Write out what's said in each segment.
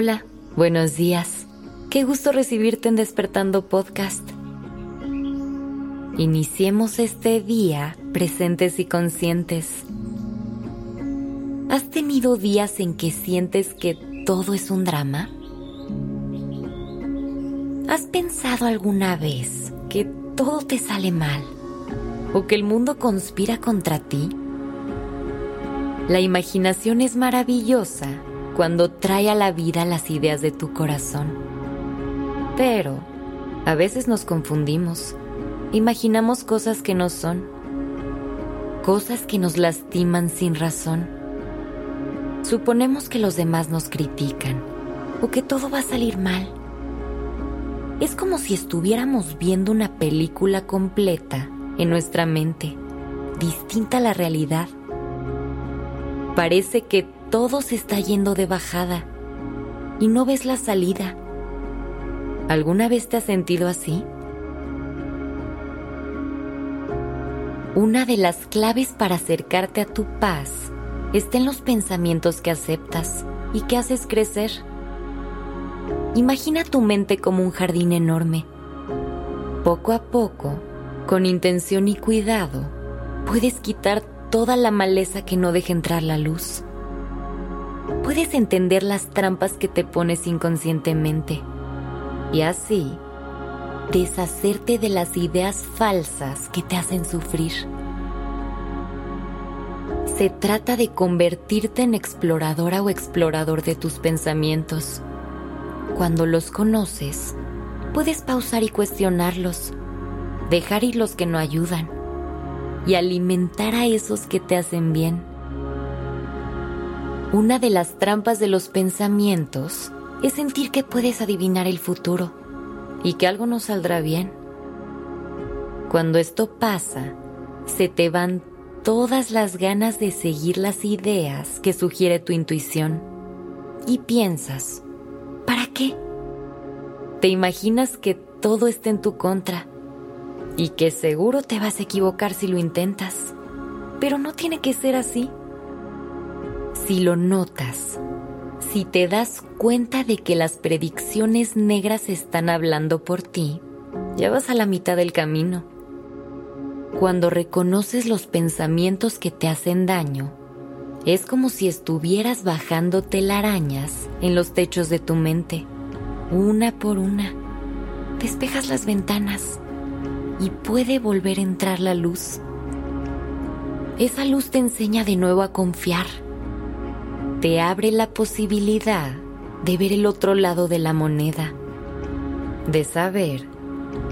Hola, buenos días. Qué gusto recibirte en Despertando Podcast. Iniciemos este día presentes y conscientes. ¿Has tenido días en que sientes que todo es un drama? ¿Has pensado alguna vez que todo te sale mal o que el mundo conspira contra ti? La imaginación es maravillosa cuando trae a la vida las ideas de tu corazón. Pero a veces nos confundimos. Imaginamos cosas que no son. Cosas que nos lastiman sin razón. Suponemos que los demás nos critican o que todo va a salir mal. Es como si estuviéramos viendo una película completa en nuestra mente, distinta a la realidad. Parece que todo se está yendo de bajada y no ves la salida. ¿Alguna vez te has sentido así? Una de las claves para acercarte a tu paz está en los pensamientos que aceptas y que haces crecer. Imagina tu mente como un jardín enorme. Poco a poco, con intención y cuidado, puedes quitar toda la maleza que no deja entrar la luz puedes entender las trampas que te pones inconscientemente y así deshacerte de las ideas falsas que te hacen sufrir. Se trata de convertirte en exploradora o explorador de tus pensamientos. Cuando los conoces, puedes pausar y cuestionarlos, dejar ir los que no ayudan y alimentar a esos que te hacen bien una de las trampas de los pensamientos es sentir que puedes adivinar el futuro y que algo no saldrá bien. Cuando esto pasa, se te van todas las ganas de seguir las ideas que sugiere tu intuición y piensas, ¿para qué? Te imaginas que todo está en tu contra y que seguro te vas a equivocar si lo intentas, pero no tiene que ser así. Si lo notas, si te das cuenta de que las predicciones negras están hablando por ti, ya vas a la mitad del camino. Cuando reconoces los pensamientos que te hacen daño, es como si estuvieras bajando telarañas en los techos de tu mente, una por una. Despejas las ventanas y puede volver a entrar la luz. Esa luz te enseña de nuevo a confiar te abre la posibilidad de ver el otro lado de la moneda, de saber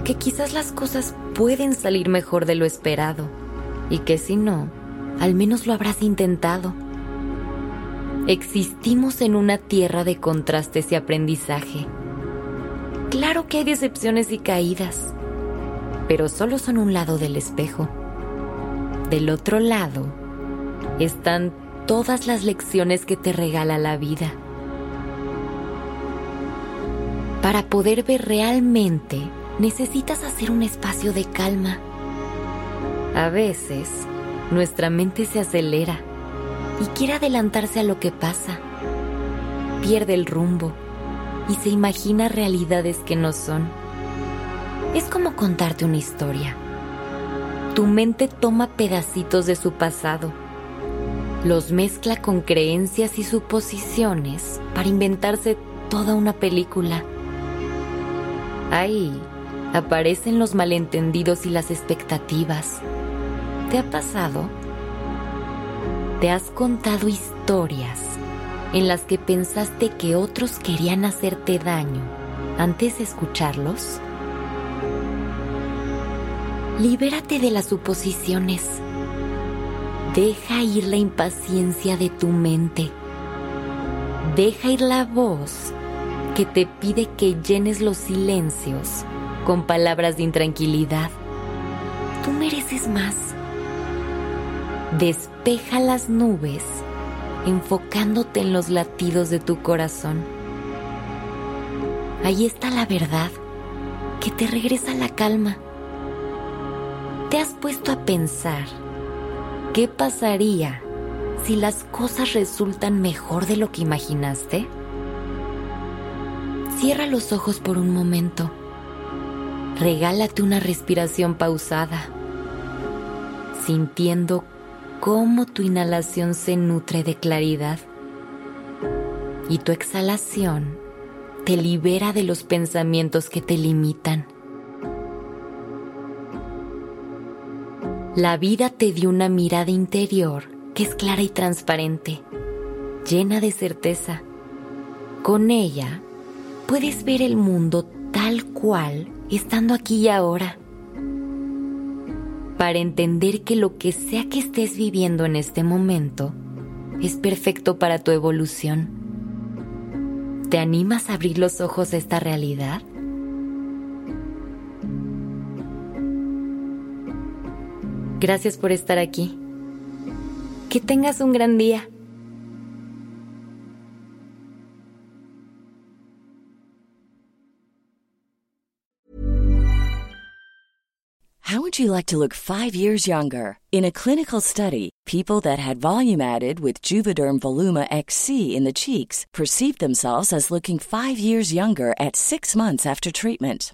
que quizás las cosas pueden salir mejor de lo esperado y que si no, al menos lo habrás intentado. Existimos en una tierra de contrastes y aprendizaje. Claro que hay decepciones y caídas, pero solo son un lado del espejo. Del otro lado están todas las lecciones que te regala la vida. Para poder ver realmente, necesitas hacer un espacio de calma. A veces, nuestra mente se acelera y quiere adelantarse a lo que pasa. Pierde el rumbo y se imagina realidades que no son. Es como contarte una historia. Tu mente toma pedacitos de su pasado los mezcla con creencias y suposiciones para inventarse toda una película. Ahí aparecen los malentendidos y las expectativas. ¿Te ha pasado? ¿Te has contado historias en las que pensaste que otros querían hacerte daño antes de escucharlos? Libérate de las suposiciones Deja ir la impaciencia de tu mente. Deja ir la voz que te pide que llenes los silencios con palabras de intranquilidad. Tú mereces más. Despeja las nubes enfocándote en los latidos de tu corazón. Ahí está la verdad que te regresa la calma. ¿Te has puesto a pensar ¿Qué pasaría si las cosas resultan mejor de lo que imaginaste? Cierra los ojos por un momento. Regálate una respiración pausada, sintiendo cómo tu inhalación se nutre de claridad y tu exhalación te libera de los pensamientos que te limitan. La vida te dio una mirada interior que es clara y transparente, llena de certeza. Con ella puedes ver el mundo tal cual estando aquí y ahora. Para entender que lo que sea que estés viviendo en este momento es perfecto para tu evolución. ¿Te animas a abrir los ojos a esta realidad? Gracias por estar aquí. Que tengas un gran día. How would you like to look five years younger? In a clinical study, people that had volume added with Juvederm Voluma XC in the cheeks perceived themselves as looking five years younger at six months after treatment.